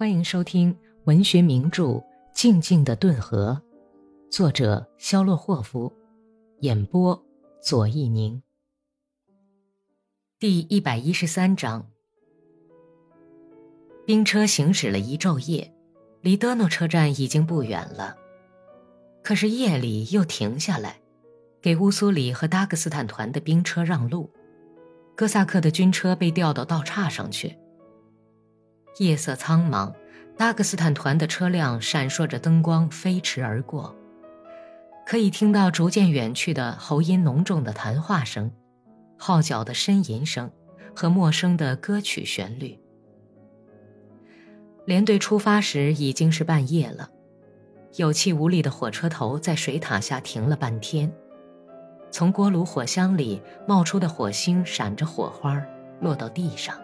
欢迎收听文学名著《静静的顿河》，作者肖洛霍夫，演播左一宁。第一百一十三章。兵车行驶了一昼夜，离德诺车站已经不远了。可是夜里又停下来，给乌苏里和达克斯坦团的兵车让路。哥萨克的军车被调到道岔上去。夜色苍茫，达克斯坦团的车辆闪烁着灯光飞驰而过，可以听到逐渐远去的喉音浓重的谈话声、号角的呻吟声和陌生的歌曲旋律。连队出发时已经是半夜了，有气无力的火车头在水塔下停了半天，从锅炉火箱里冒出的火星闪着火花，落到地上。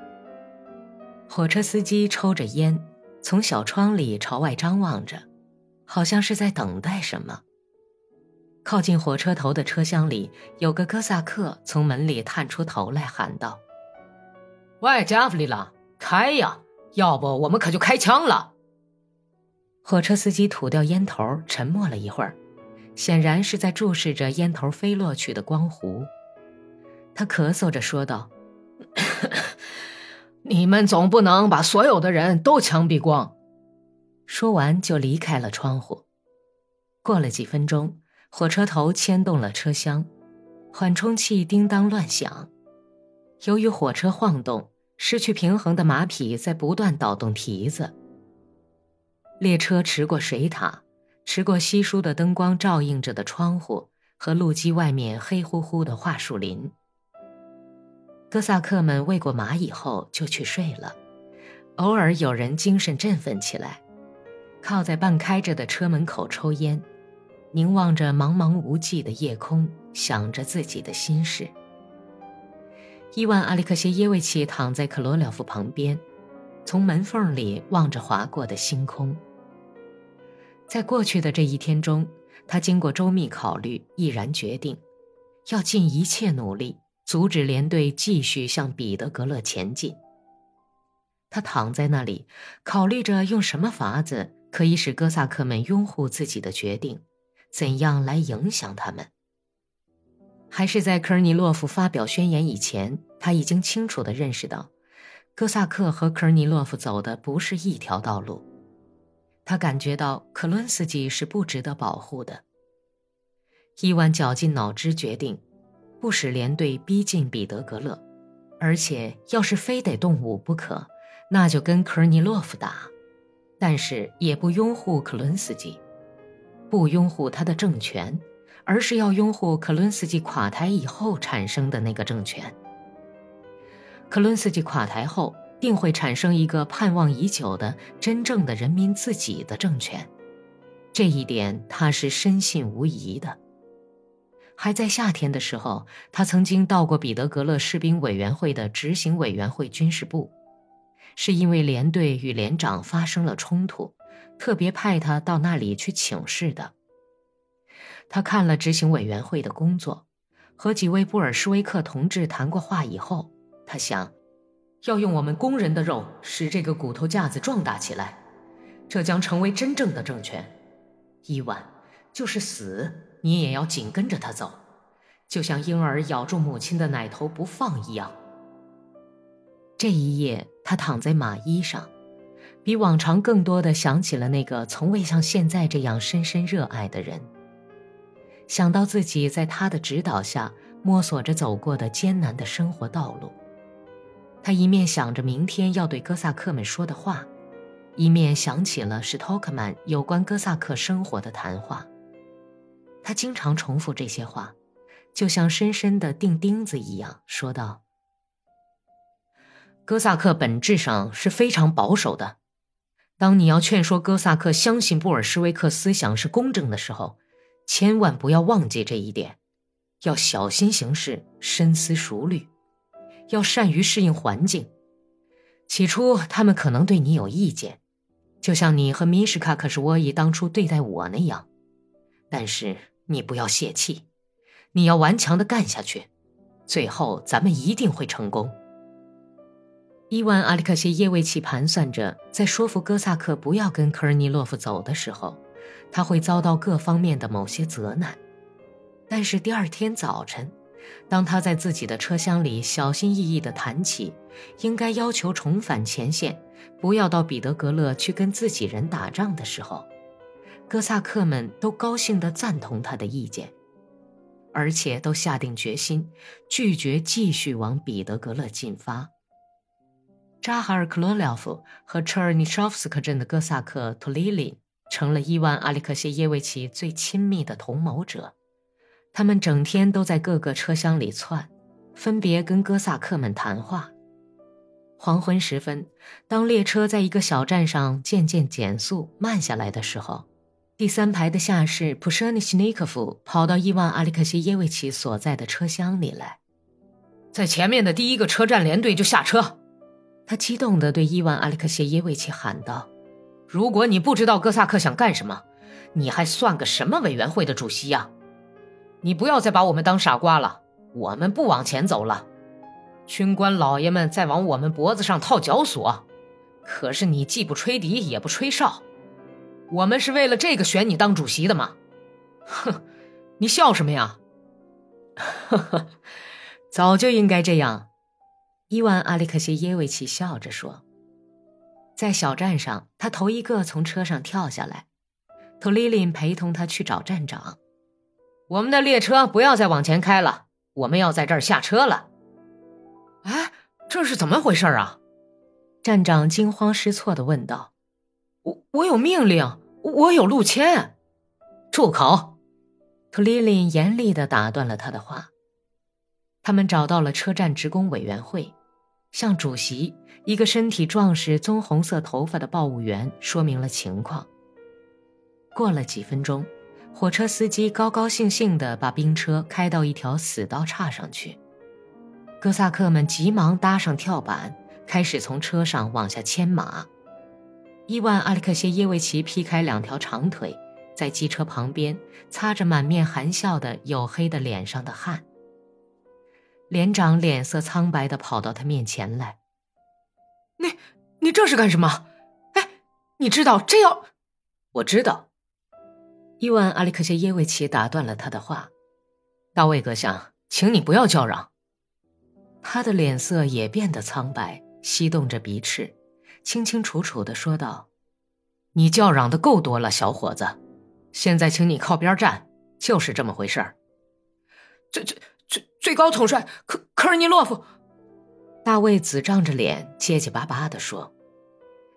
火车司机抽着烟，从小窗里朝外张望着，好像是在等待什么。靠近火车头的车厢里，有个哥萨克从门里探出头来喊道：“喂，加弗里拉，开呀！要不我们可就开枪了。”火车司机吐掉烟头，沉默了一会儿，显然是在注视着烟头飞落去的光弧。他咳嗽着说道。你们总不能把所有的人都枪毙光。说完就离开了窗户。过了几分钟，火车头牵动了车厢，缓冲器叮当乱响。由于火车晃动，失去平衡的马匹在不断倒动蹄子。列车驰过水塔，驰过稀疏的灯光照映着的窗户和路基外面黑乎乎的桦树林。哥萨克们喂过马以后就去睡了，偶尔有人精神振奋起来，靠在半开着的车门口抽烟，凝望着茫茫无际的夜空，想着自己的心事。伊万·阿里克谢耶维奇躺在克罗廖夫旁边，从门缝里望着划过的星空。在过去的这一天中，他经过周密考虑，毅然决定，要尽一切努力。阻止连队继续向彼得格勒前进。他躺在那里，考虑着用什么法子可以使哥萨克们拥护自己的决定，怎样来影响他们。还是在科尔尼洛夫发表宣言以前，他已经清楚地认识到，哥萨克和科尔尼洛夫走的不是一条道路。他感觉到克伦斯基是不值得保护的。伊万绞尽脑汁决定。不使连队逼近彼得格勒，而且要是非得动武不可，那就跟科尔尼洛夫打。但是也不拥护克伦斯基，不拥护他的政权，而是要拥护克伦斯基垮台以后产生的那个政权。克伦斯基垮台后，定会产生一个盼望已久的真正的人民自己的政权，这一点他是深信无疑的。还在夏天的时候，他曾经到过彼得格勒士兵委员会的执行委员会军事部，是因为连队与连长发生了冲突，特别派他到那里去请示的。他看了执行委员会的工作，和几位布尔什维克同志谈过话以后，他想，要用我们工人的肉使这个骨头架子壮大起来，这将成为真正的政权。伊万，就是死。你也要紧跟着他走，就像婴儿咬住母亲的奶头不放一样。这一夜，他躺在马衣上，比往常更多的想起了那个从未像现在这样深深热爱的人。想到自己在他的指导下摸索着走过的艰难的生活道路，他一面想着明天要对哥萨克们说的话，一面想起了史托克曼有关哥萨克生活的谈话。他经常重复这些话，就像深深的钉钉子一样，说道：“哥萨克本质上是非常保守的。当你要劝说哥萨克相信布尔什维克思想是公正的时候，千万不要忘记这一点，要小心行事，深思熟虑，要善于适应环境。起初他们可能对你有意见，就像你和米什卡克什沃伊当初对待我那样，但是。”你不要泄气，你要顽强的干下去，最后咱们一定会成功。伊万·阿里克谢耶维奇盘算着，在说服哥萨克不要跟科尔尼洛夫走的时候，他会遭到各方面的某些责难。但是第二天早晨，当他在自己的车厢里小心翼翼地谈起应该要求重返前线，不要到彼得格勒去跟自己人打仗的时候，哥萨克们都高兴地赞同他的意见，而且都下定决心拒绝继续往彼得格勒进发。扎哈尔克罗廖夫和车尔尼绍夫斯克镇的哥萨克图里林成了伊万·阿里克谢耶维奇最亲密的同谋者。他们整天都在各个车厢里窜，分别跟哥萨克们谈话。黄昏时分，当列车在一个小站上渐渐减速慢下来的时候，第三排的下士普舍尼西尼科夫跑到伊万·阿里克谢耶维奇所在的车厢里来，在前面的第一个车站连队就下车。他激动地对伊万·阿列克谢耶维奇喊道：“如果你不知道哥萨克想干什么，你还算个什么委员会的主席呀？你不要再把我们当傻瓜了。我们不往前走了，军官老爷们在往我们脖子上套绞索，可是你既不吹笛也不吹哨。我们是为了这个选你当主席的吗？哼，你笑什么呀？呵呵，早就应该这样。”伊万·阿里克谢耶维奇笑着说：“在小站上，他头一个从车上跳下来。图里林陪同他去找站长。我们的列车不要再往前开了，我们要在这儿下车了。”哎，这是怎么回事啊？站长惊慌失措地问道。“我我有命令，我有路签。”住口！图里林严厉的打断了他的话。他们找到了车站职工委员会。向主席，一个身体壮实、棕红色头发的报务员说明了情况。过了几分钟，火车司机高高兴兴地把兵车开到一条死道岔上去。哥萨克们急忙搭上跳板，开始从车上往下牵马。伊万·阿里克谢耶维奇劈开两条长腿，在机车旁边擦着满面含笑的黝黑的脸上的汗。连长脸色苍白的跑到他面前来。你，你这是干什么？哎，你知道这要……我知道。伊万·阿里克谢耶维奇打断了他的话：“大卫阁下，请你不要叫嚷。”他的脸色也变得苍白，吸动着鼻翅，清清楚楚的说道：“你叫嚷的够多了，小伙子。现在，请你靠边站，就是这么回事儿。”这这。最最高统帅科科尔尼洛夫，大卫子涨着脸，结结巴巴地说。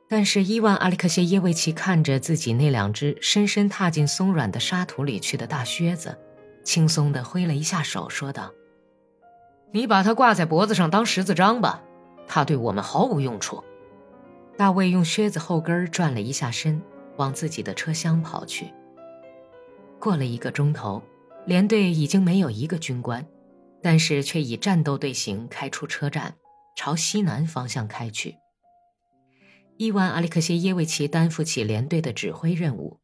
但是伊万·阿里克谢耶维奇看着自己那两只深深踏进松软的沙土里去的大靴子，轻松地挥了一下手，说道：“你把它挂在脖子上当十字章吧，它对我们毫无用处。”大卫用靴子后跟转了一下身，往自己的车厢跑去。过了一个钟头，连队已经没有一个军官。但是却以战斗队形开出车站，朝西南方向开去。伊万·阿里克谢耶维奇担负起连队的指挥任务，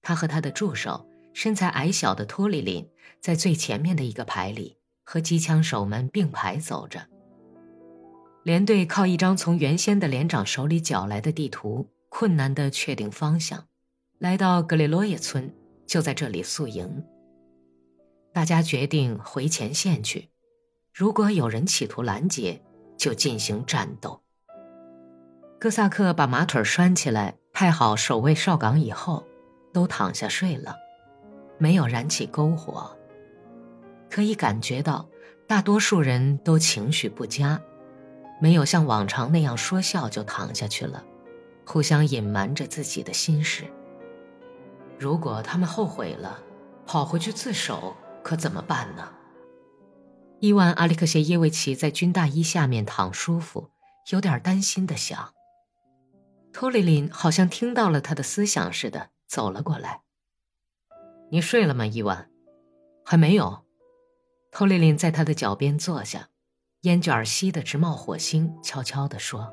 他和他的助手身材矮小的托里林在最前面的一个排里，和机枪手们并排走着。连队靠一张从原先的连长手里缴来的地图，困难地确定方向，来到格雷罗耶村，就在这里宿营。大家决定回前线去，如果有人企图拦截，就进行战斗。哥萨克把马腿拴起来，派好守卫哨岗以后，都躺下睡了，没有燃起篝火。可以感觉到，大多数人都情绪不佳，没有像往常那样说笑就躺下去了，互相隐瞒着自己的心事。如果他们后悔了，跑回去自首。可怎么办呢？伊万·阿里克谢耶维奇在军大衣下面躺舒服，有点担心的想。托里林好像听到了他的思想似的，走了过来。“你睡了吗，伊万？”“还没有。”托里林在他的脚边坐下，烟卷儿吸得直冒火星，悄悄地说：“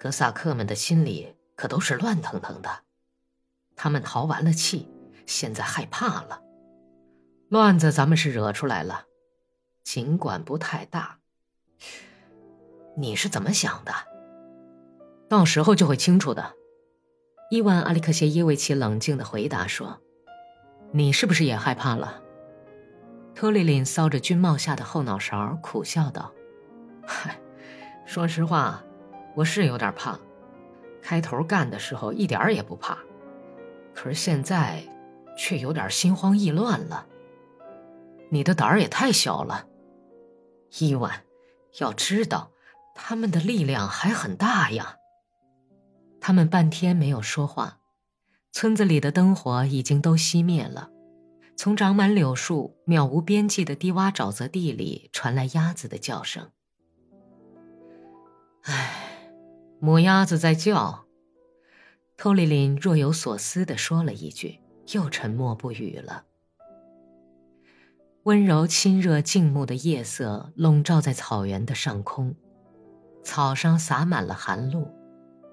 格萨克们的心里可都是乱腾腾的，他们逃完了气，现在害怕了。”乱子咱们是惹出来了，尽管不太大。你是怎么想的？到时候就会清楚的。伊万·阿里克谢耶维奇冷静的回答说：“你是不是也害怕了？”托里林搔着军帽下的后脑勺，苦笑道：“嗨，说实话，我是有点怕。开头干的时候一点也不怕，可是现在却有点心慌意乱了。你的胆儿也太小了，伊万。要知道，他们的力量还很大呀。”他们半天没有说话，村子里的灯火已经都熄灭了。从长满柳树、渺无边际的低洼沼泽地里传来鸭子的叫声。唉，母鸭子在叫。托里林若有所思地说了一句，又沉默不语了。温柔、亲热、静穆的夜色笼罩在草原的上空，草上洒满了寒露。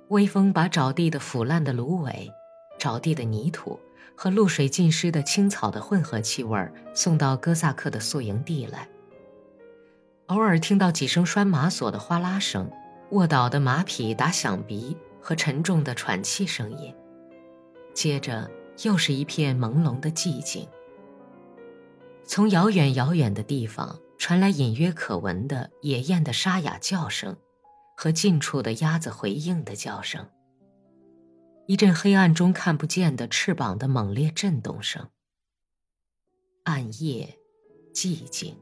微风把沼地的腐烂的芦苇、沼地的泥土和露水浸湿的青草的混合气味送到哥萨克的宿营地来。偶尔听到几声拴马索的哗啦声，卧倒的马匹打响鼻和沉重的喘气声音，接着又是一片朦胧的寂静。从遥远遥远的地方传来隐约可闻的野雁的沙哑叫声。和近处的鸭子回应的叫声，一阵黑暗中看不见的翅膀的猛烈震动声。暗夜，寂静，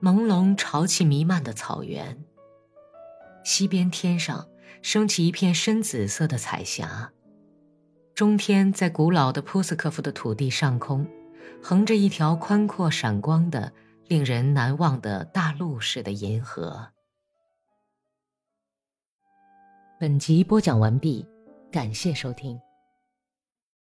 朦胧潮气弥漫的草原。西边天上升起一片深紫色的彩霞，中天在古老的普斯科夫的土地上空，横着一条宽阔闪光的、令人难忘的大陆似的银河。本集播讲完毕，感谢收听。